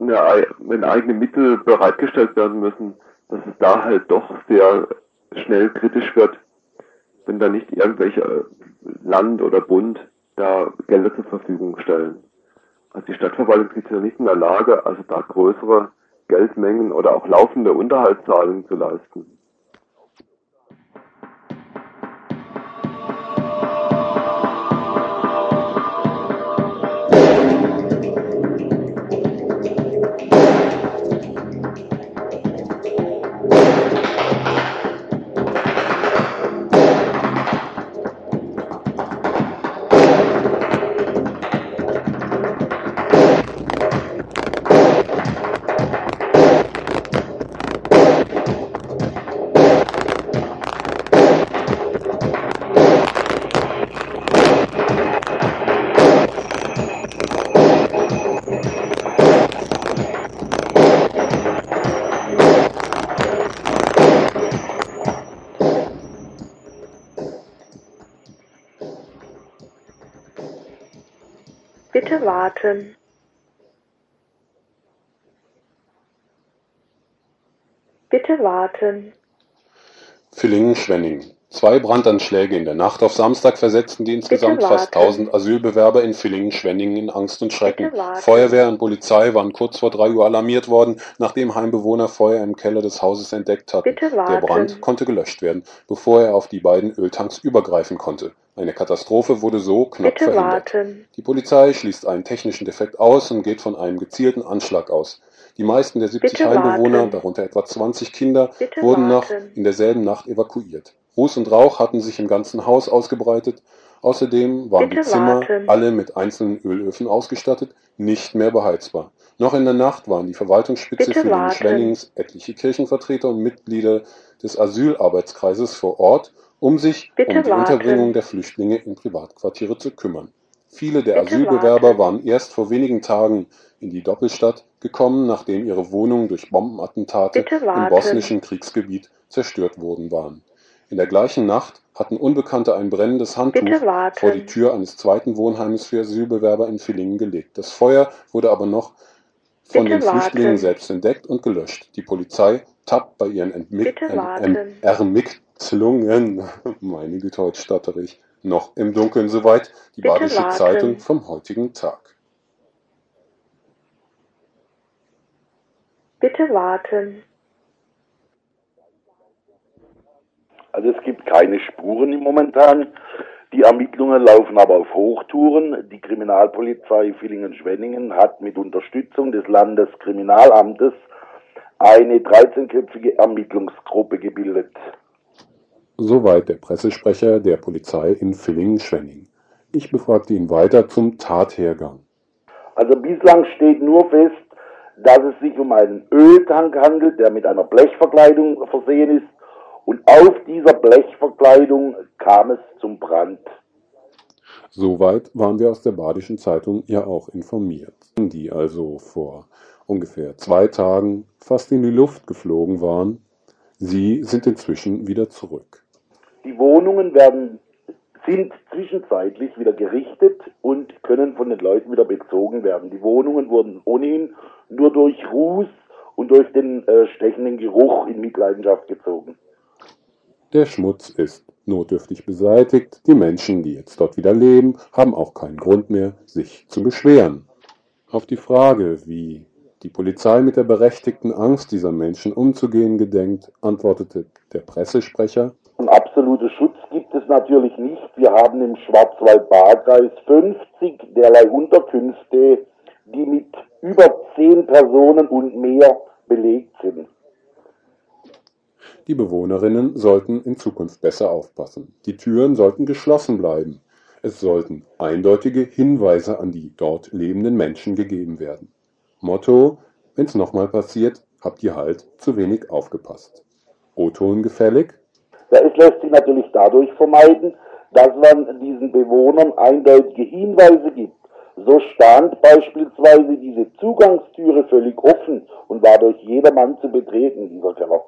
eine, wenn eigene Mittel bereitgestellt werden müssen, dass es da halt doch sehr schnell kritisch wird, wenn da nicht irgendwelche Land oder Bund da Gelder zur Verfügung stellen. Also die Stadtverwaltung ist ja nicht in der Lage, also da größere Geldmengen oder auch laufende Unterhaltszahlungen zu leisten. Bitte warten. Bitte warten. Villingen-Schwenningen. Zwei Brandanschläge in der Nacht auf Samstag versetzten die insgesamt fast warten. 1000 Asylbewerber in Villingen-Schwenningen in Angst und Schrecken. Feuerwehr und Polizei waren kurz vor 3 Uhr alarmiert worden, nachdem Heimbewohner Feuer im Keller des Hauses entdeckt hatten. Der. Brand konnte gelöscht werden, bevor er auf die beiden Öltanks übergreifen konnte. Eine Katastrophe wurde so knapp Bitte verhindert. warten. Die Polizei schließt einen technischen Defekt aus und geht von einem gezielten Anschlag aus. Die meisten der 70 Bitte Heimbewohner, warten. darunter etwa 20 Kinder, Bitte wurden noch in derselben Nacht evakuiert. Ruß und Rauch hatten sich im ganzen Haus ausgebreitet. Außerdem waren Bitte die Zimmer, warten. alle mit einzelnen Ölöfen ausgestattet, nicht mehr beheizbar. Noch in der Nacht waren die Verwaltungsspitze Bitte für den warten. Schwenningens, etliche Kirchenvertreter und Mitglieder des Asylarbeitskreises vor Ort, um sich Bitte um die warten. Unterbringung der Flüchtlinge in Privatquartiere zu kümmern. Viele der Bitte Asylbewerber waren erst vor wenigen Tagen in die Doppelstadt gekommen, nachdem ihre Wohnungen durch Bombenattentate im bosnischen Kriegsgebiet zerstört worden waren. In der gleichen Nacht hatten Unbekannte ein brennendes Handtuch vor die Tür eines zweiten Wohnheimes für Asylbewerber in Villingen gelegt. Das Feuer wurde aber noch von Bitte den Flüchtlingen warten. selbst entdeckt und gelöscht. Die Polizei tappt bei ihren Ermittlungen, meine Güte, heute stottere ich, noch im Dunkeln soweit die Bitte Badische warten. Zeitung vom heutigen Tag. Bitte warten. Also es gibt keine Spuren im momentan. Die Ermittlungen laufen aber auf Hochtouren. Die Kriminalpolizei Villingen-Schwenningen hat mit Unterstützung des Landeskriminalamtes eine 13-köpfige Ermittlungsgruppe gebildet. Soweit der Pressesprecher der Polizei in Villingen-Schwenning. Ich befragte ihn weiter zum Tathergang. Also bislang steht nur fest, dass es sich um einen Öltank handelt, der mit einer Blechverkleidung versehen ist. Und auf dieser Blechverkleidung kam es zum Brand. Soweit waren wir aus der Badischen Zeitung ja auch informiert, die also vor ungefähr zwei Tagen fast in die Luft geflogen waren. Sie sind inzwischen wieder zurück. Die Wohnungen werden, sind zwischenzeitlich wieder gerichtet und können von den Leuten wieder bezogen werden. Die Wohnungen wurden ohnehin nur durch Ruß und durch den äh, stechenden Geruch in Mitleidenschaft gezogen. Der Schmutz ist notdürftig beseitigt. Die Menschen, die jetzt dort wieder leben, haben auch keinen Grund mehr, sich zu beschweren. Auf die Frage, wie die Polizei mit der berechtigten Angst dieser Menschen umzugehen gedenkt, antwortete der Pressesprecher, Einen absoluten Schutz gibt es natürlich nicht. Wir haben im Schwarzwald-Baar-Kreis 50 derlei Unterkünfte, die mit über 10 Personen und mehr belegt sind. Die Bewohnerinnen sollten in Zukunft besser aufpassen. Die Türen sollten geschlossen bleiben. Es sollten eindeutige Hinweise an die dort lebenden Menschen gegeben werden. Motto: Wenn's nochmal passiert, habt ihr halt zu wenig aufgepasst. O-Ton gefällig? Ja, es lässt sich natürlich dadurch vermeiden, dass man diesen Bewohnern eindeutige Hinweise gibt. So stand beispielsweise diese Zugangstüre völlig offen und war durch jedermann zu betreten, dieser Keller.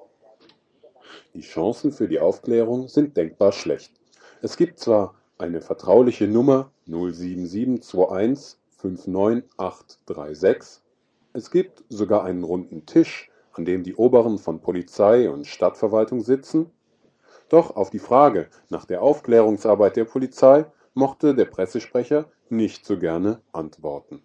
Die Chancen für die Aufklärung sind denkbar schlecht. Es gibt zwar eine vertrauliche Nummer 07721 59836, es gibt sogar einen runden Tisch, an dem die Oberen von Polizei und Stadtverwaltung sitzen, doch auf die Frage nach der Aufklärungsarbeit der Polizei mochte der Pressesprecher nicht so gerne antworten.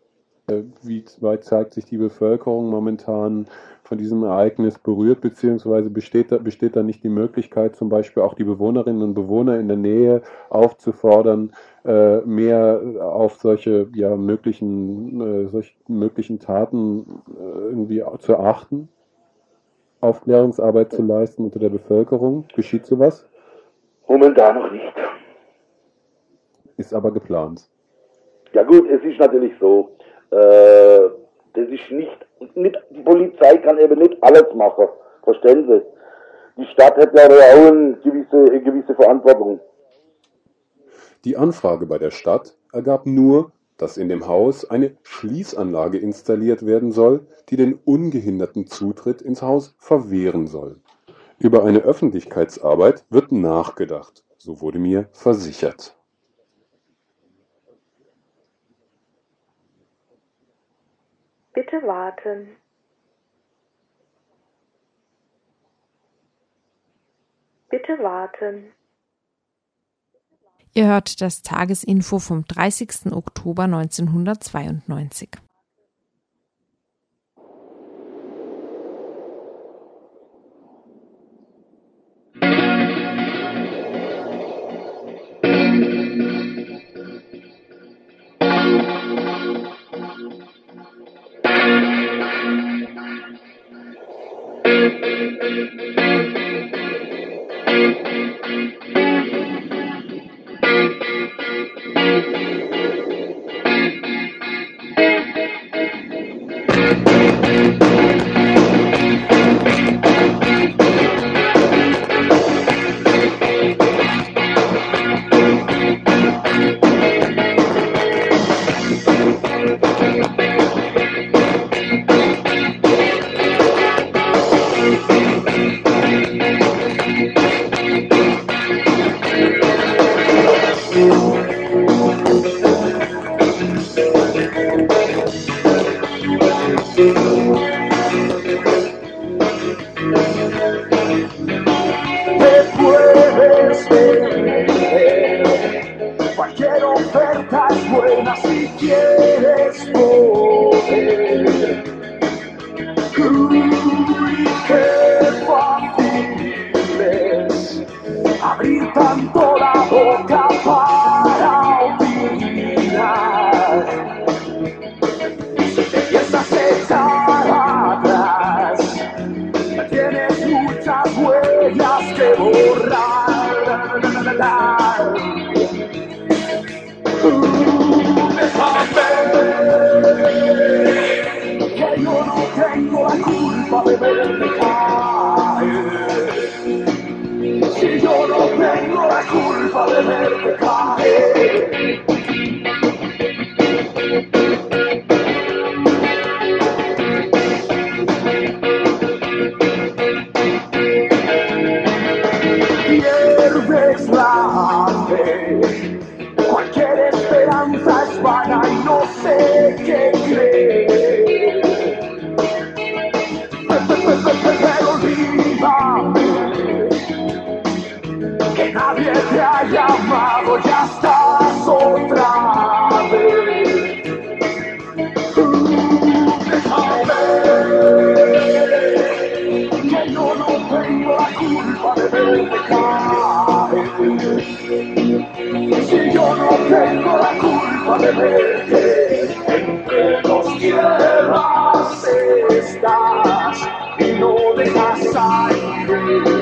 Äh, wie weit zeigt sich die Bevölkerung momentan von diesem Ereignis berührt, beziehungsweise besteht da, besteht da nicht die Möglichkeit, zum Beispiel auch die Bewohnerinnen und Bewohner in der Nähe aufzufordern, äh, mehr auf solche ja, möglichen, äh, solche möglichen Taten irgendwie zu achten? Aufklärungsarbeit zu leisten unter der Bevölkerung? Geschieht sowas? Momentan noch nicht. Ist aber geplant. Ja gut, es ist natürlich so, äh, das ist nicht, nicht, die Polizei kann eben nicht alles machen. Verstehen Sie? Die Stadt hat ja auch eine gewisse, eine gewisse Verantwortung. Die Anfrage bei der Stadt ergab nur, dass in dem Haus eine Schließanlage installiert werden soll, die den ungehinderten Zutritt ins Haus verwehren soll. Über eine Öffentlichkeitsarbeit wird nachgedacht, so wurde mir versichert. Bitte warten. Bitte warten. Ihr hört das Tagesinfo vom 30. Oktober 1992. que los tierras estás y no dejas aire.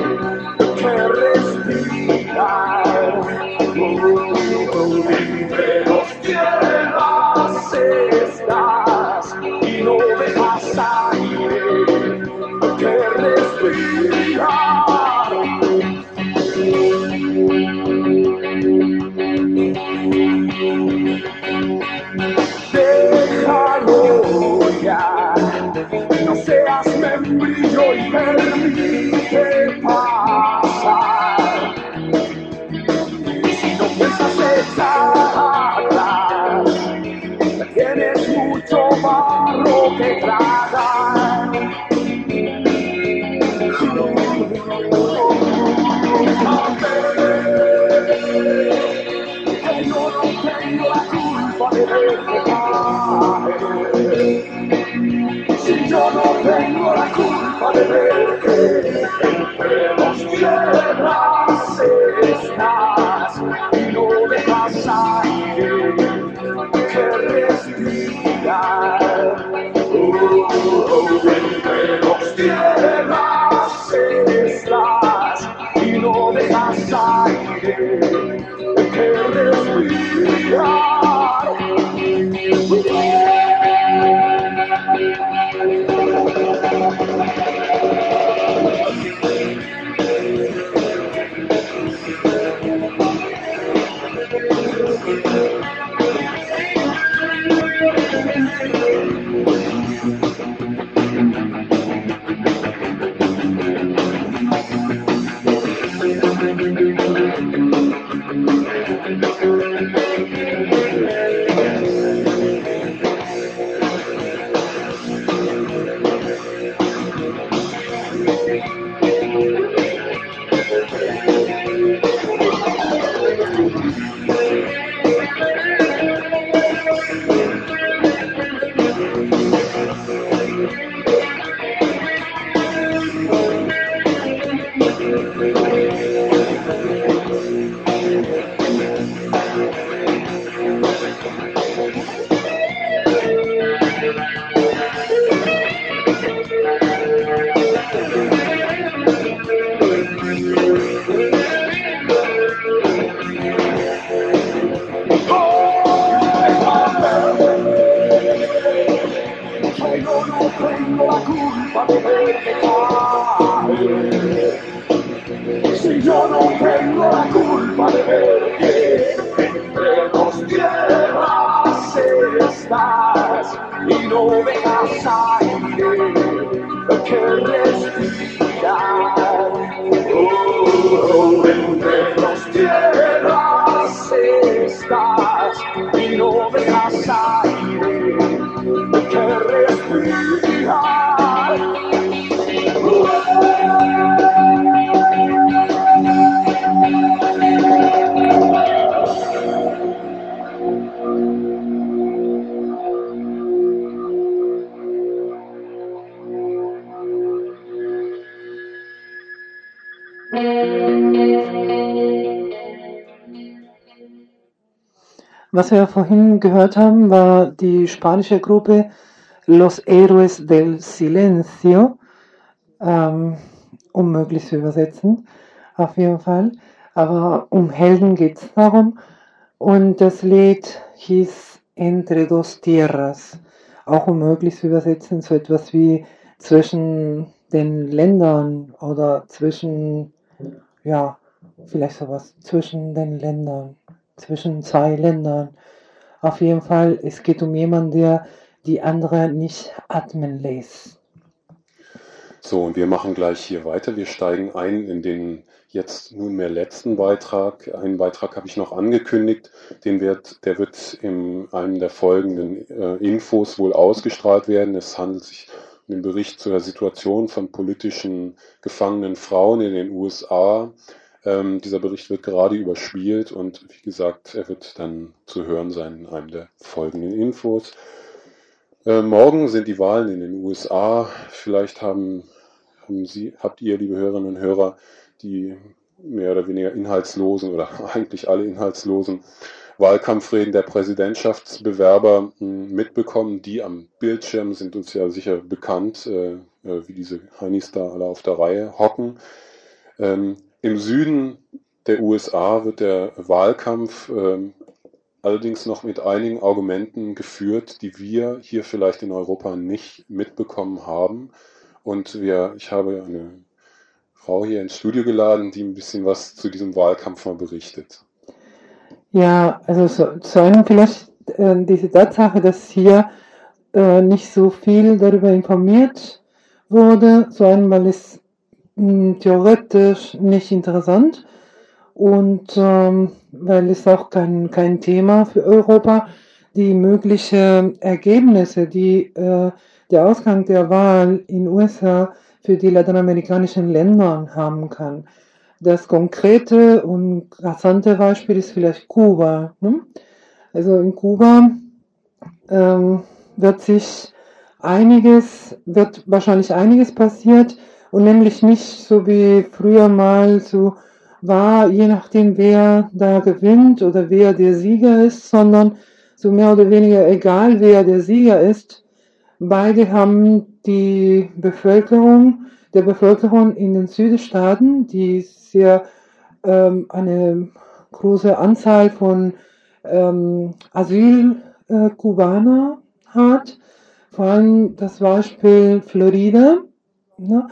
Was wir vorhin gehört haben, war die spanische Gruppe Los Héroes del Silencio, ähm, unmöglich zu übersetzen, auf jeden Fall. Aber um Helden geht es darum. Und das Lied hieß Entre dos Tierras, auch unmöglich zu übersetzen, so etwas wie zwischen den Ländern oder zwischen, ja, vielleicht sowas, zwischen den Ländern, zwischen zwei Ländern. Auf jeden Fall, es geht um jemanden, der die andere nicht atmen lässt. So, und wir machen gleich hier weiter. Wir steigen ein in den jetzt nunmehr letzten Beitrag. Einen Beitrag habe ich noch angekündigt, den wird, der wird in einem der folgenden äh, Infos wohl ausgestrahlt werden. Es handelt sich um den Bericht zur Situation von politischen gefangenen Frauen in den USA. Ähm, dieser Bericht wird gerade überspielt und wie gesagt, er wird dann zu hören sein in einem der folgenden Infos. Äh, morgen sind die Wahlen in den USA. Vielleicht haben, haben Sie, habt ihr, liebe Hörerinnen und Hörer, die mehr oder weniger inhaltslosen oder eigentlich alle inhaltslosen Wahlkampfreden der Präsidentschaftsbewerber mh, mitbekommen. Die am Bildschirm sind uns ja sicher bekannt, äh, äh, wie diese Heinis da alle auf der Reihe hocken. Ähm, Im Süden der USA wird der Wahlkampf ähm, allerdings noch mit einigen Argumenten geführt, die wir hier vielleicht in Europa nicht mitbekommen haben. Und wir, ich habe eine Frau hier ins Studio geladen, die ein bisschen was zu diesem Wahlkampf mal berichtet. Ja, also so, zu einem vielleicht äh, diese Tatsache, dass hier äh, nicht so viel darüber informiert wurde, zu einem, weil es theoretisch nicht interessant und ähm, weil es auch kein, kein Thema für Europa, die möglichen Ergebnisse, die äh, der Ausgang der Wahl in USA für die lateinamerikanischen Länder haben kann. Das konkrete und rasante Beispiel ist vielleicht Kuba. Ne? Also in Kuba ähm, wird sich einiges, wird wahrscheinlich einiges passiert und nämlich nicht so wie früher mal so war, je nachdem wer da gewinnt oder wer der Sieger ist, sondern so mehr oder weniger egal wer der Sieger ist, beide haben die Bevölkerung, der Bevölkerung in den Südstaaten, die sehr ähm, eine große Anzahl von ähm, Asylkubaner äh, hat. Vor allem das Beispiel Florida ne,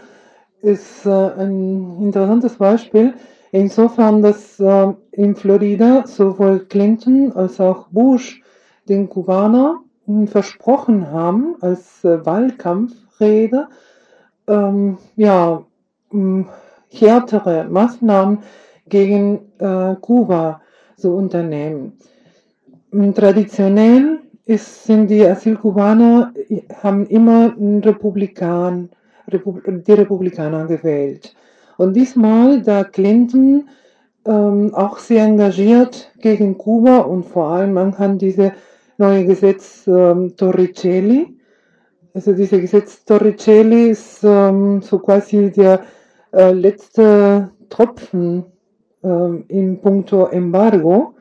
ist äh, ein interessantes Beispiel. Insofern, dass äh, in Florida sowohl Clinton als auch Bush den Kubaner hm, versprochen haben als äh, Wahlkampfrede, ähm, ja, hm, härtere Maßnahmen gegen Kuba zu unternehmen. Hm, traditionell ist, sind die Asylkubaner, haben immer Republikan, Repub die Republikaner gewählt. Und diesmal, da Clinton ähm, auch sehr engagiert gegen Kuba und vor allem man kann diese neue Gesetz ähm, Torricelli, also dieses Gesetz Torricelli ist ähm, so quasi der äh, letzte Tropfen ähm, in puncto Embargo.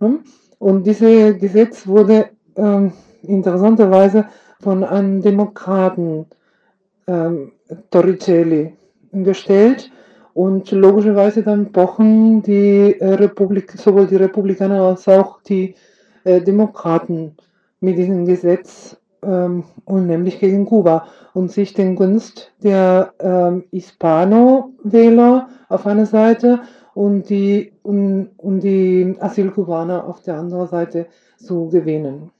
Ne? Und dieses Gesetz wurde ähm, interessanterweise von einem Demokraten ähm, Torricelli gestellt und logischerweise dann pochen die äh, Republik, sowohl die Republikaner als auch die äh, Demokraten mit diesem Gesetz ähm, und nämlich gegen Kuba und sich den Gunst der ähm, Hispano-Wähler auf einer Seite und die, und, und die Asylkubaner auf der anderen Seite zu gewinnen.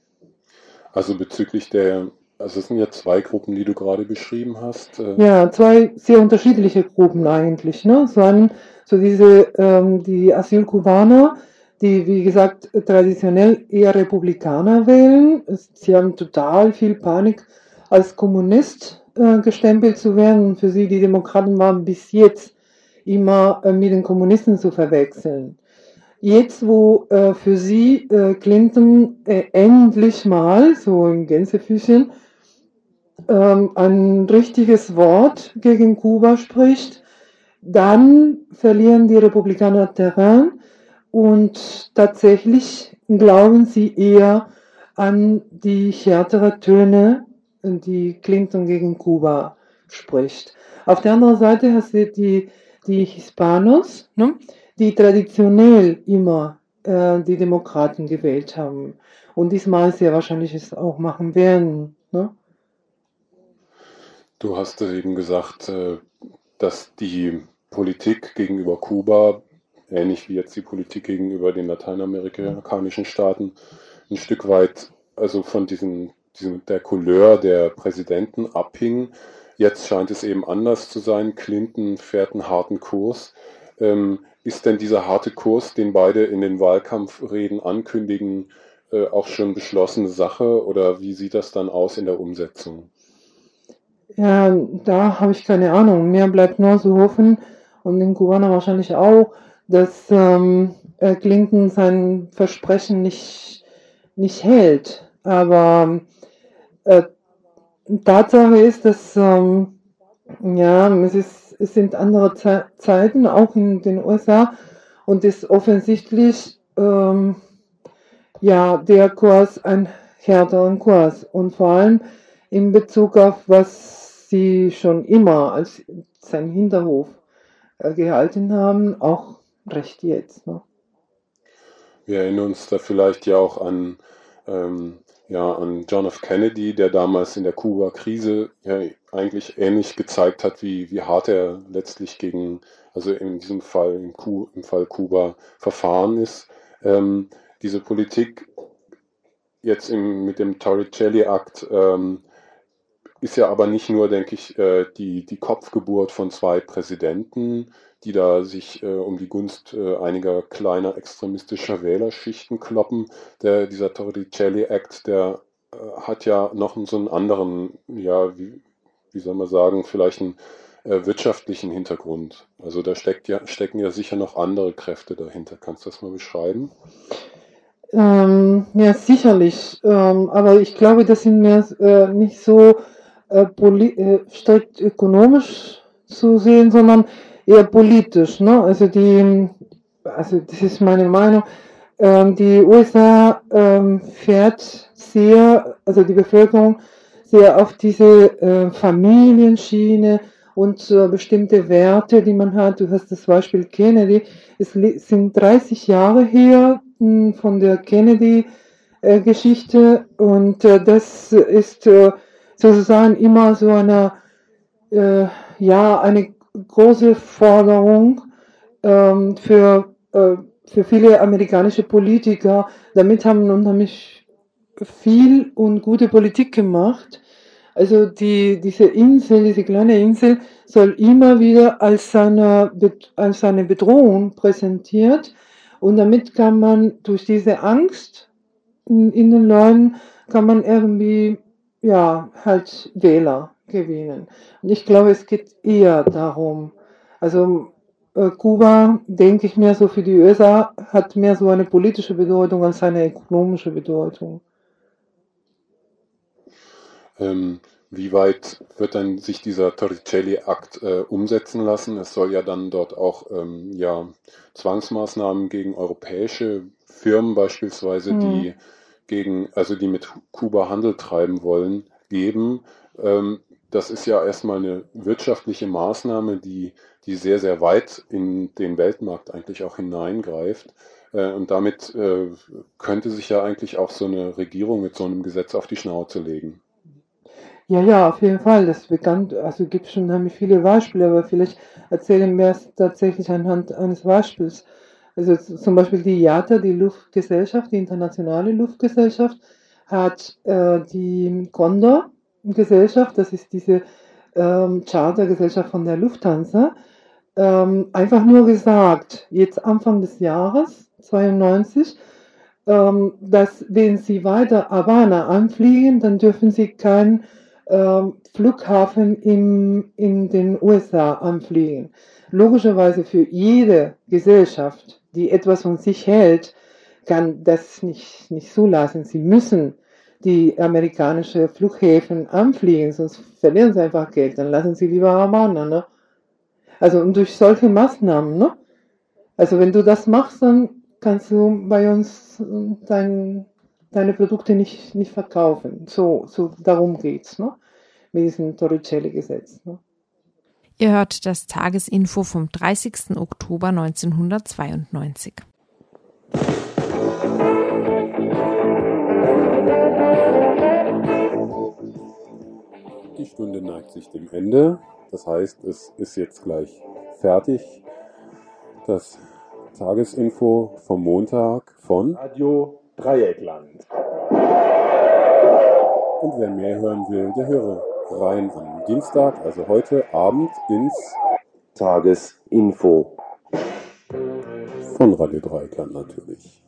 Also bezüglich der, also es sind ja zwei Gruppen, die du gerade beschrieben hast. Äh ja, zwei sehr unterschiedliche Gruppen eigentlich. Ne? So, ein, so diese, ähm, die Asylkubaner, die, wie gesagt, traditionell eher Republikaner wählen. Sie haben total viel Panik, als Kommunist äh, gestempelt zu werden. Für sie, die Demokraten waren bis jetzt immer äh, mit den Kommunisten zu verwechseln. Jetzt, wo äh, für sie äh, Clinton äh, endlich mal, so in Gänsefüßchen, ähm, ein richtiges Wort gegen Kuba spricht, dann verlieren die Republikaner Terrain und tatsächlich glauben sie eher an die härtere Töne, die Clinton gegen Kuba spricht. Auf der anderen Seite hast du die, die Hispanos, ne, die traditionell immer äh, die Demokraten gewählt haben und diesmal sehr wahrscheinlich es auch machen werden. Ne? Du hast eben gesagt, äh, dass die Politik gegenüber Kuba ähnlich wie jetzt die Politik gegenüber den lateinamerikanischen Staaten, ein Stück weit also von diesem, diesem der Couleur der Präsidenten abhing. Jetzt scheint es eben anders zu sein. Clinton fährt einen harten Kurs. Ähm, ist denn dieser harte Kurs, den beide in den Wahlkampfreden ankündigen, äh, auch schon beschlossene Sache oder wie sieht das dann aus in der Umsetzung? Ja, da habe ich keine Ahnung. Mir bleibt nur zu hoffen und den Kubaner wahrscheinlich auch, dass ähm, äh, Clinton sein Versprechen nicht, nicht hält. Aber äh, Tatsache ist, dass ähm, ja, es, ist, es sind andere Ze Zeiten, auch in den USA, und ist offensichtlich ähm, ja der Kurs ein härteren Kurs. Und vor allem in Bezug auf was sie schon immer als sein Hinterhof äh, gehalten haben, auch recht jetzt. Ne? Wir erinnern uns da vielleicht ja auch an, ähm, ja, an John F. Kennedy, der damals in der Kuba-Krise ja eigentlich ähnlich gezeigt hat, wie, wie hart er letztlich gegen, also in diesem Fall im, Ku, im Fall Kuba verfahren ist. Ähm, diese Politik jetzt im, mit dem Torricelli-Akt ähm, ist ja aber nicht nur, denke ich, äh, die, die Kopfgeburt von zwei Präsidenten, die da sich äh, um die Gunst äh, einiger kleiner extremistischer Wählerschichten kloppen. Der, dieser Torricelli Act, der hat ja noch so einen anderen, ja, wie, wie soll man sagen, vielleicht einen wirtschaftlichen Hintergrund. Also da steckt ja, stecken ja sicher noch andere Kräfte dahinter. Kannst du das mal beschreiben? Ähm, ja, sicherlich. Ähm, aber ich glaube, das sind mehr äh, nicht so äh, äh, ökonomisch zu sehen, sondern eher politisch. Ne? Also die, also das ist meine Meinung. Ähm, die USA ähm, fährt sehr, also die Bevölkerung sehr auf diese äh, Familienschiene und äh, bestimmte Werte, die man hat. Du hast das Beispiel Kennedy. Es sind 30 Jahre her mh, hm, von der Kennedy-Geschichte äh, und äh, das ist äh, sozusagen immer so eine, äh, ja, eine große Forderung ähm, für, äh, für viele amerikanische Politiker. Damit haben unheimlich viel und gute Politik gemacht. Also die, diese Insel, diese kleine Insel soll immer wieder als eine, als eine Bedrohung präsentiert. Und damit kann man durch diese Angst in den Leuten, kann man irgendwie, ja, halt Wähler gewinnen. Und ich glaube, es geht eher darum, also äh, Kuba, denke ich mir so für die USA, hat mehr so eine politische Bedeutung als eine ökonomische Bedeutung. Ähm, wie weit wird dann sich dieser Torricelli-Akt äh, umsetzen lassen? Es soll ja dann dort auch ähm, ja, Zwangsmaßnahmen gegen europäische Firmen beispielsweise, hm. die gegen, also die mit Kuba Handel treiben wollen, geben. Ähm, das ist ja erstmal eine wirtschaftliche Maßnahme, die, die sehr, sehr weit in den Weltmarkt eigentlich auch hineingreift. Äh, und damit äh, könnte sich ja eigentlich auch so eine Regierung mit so einem Gesetz auf die Schnauze legen. Ja, ja, auf jeden Fall. Das ist bekannt. Also gibt schon nämlich viele Beispiele, aber vielleicht erzählen wir es tatsächlich anhand eines Beispiels. Also zum Beispiel die IATA, die Luftgesellschaft, die internationale Luftgesellschaft, hat äh, die Condor Gesellschaft, das ist diese ähm, Chartergesellschaft von der Lufthansa, ähm, einfach nur gesagt, jetzt Anfang des Jahres 92, ähm, dass wenn Sie weiter Havana anfliegen, dann dürfen Sie keinen ähm, Flughafen im, in den USA anfliegen. Logischerweise für jede Gesellschaft, die etwas von sich hält, kann das nicht, nicht zulassen. Sie müssen die amerikanische Flughäfen anfliegen, sonst verlieren sie einfach Geld, dann lassen sie lieber Havana, ne? Also und durch solche Maßnahmen, ne? Also wenn du das machst, dann kannst du bei uns dein, deine Produkte nicht, nicht verkaufen. So, so darum geht's, ne? Mit diesem Torricelli-Gesetz. Ne? Ihr hört das Tagesinfo vom 30. Oktober 1992. Die Stunde neigt sich dem Ende. Das heißt, es ist jetzt gleich fertig. Das Tagesinfo vom Montag von Radio Dreieckland. Und wer mehr hören will, der höre rein am Dienstag, also heute Abend ins Tagesinfo. Von Radio Dreikland natürlich.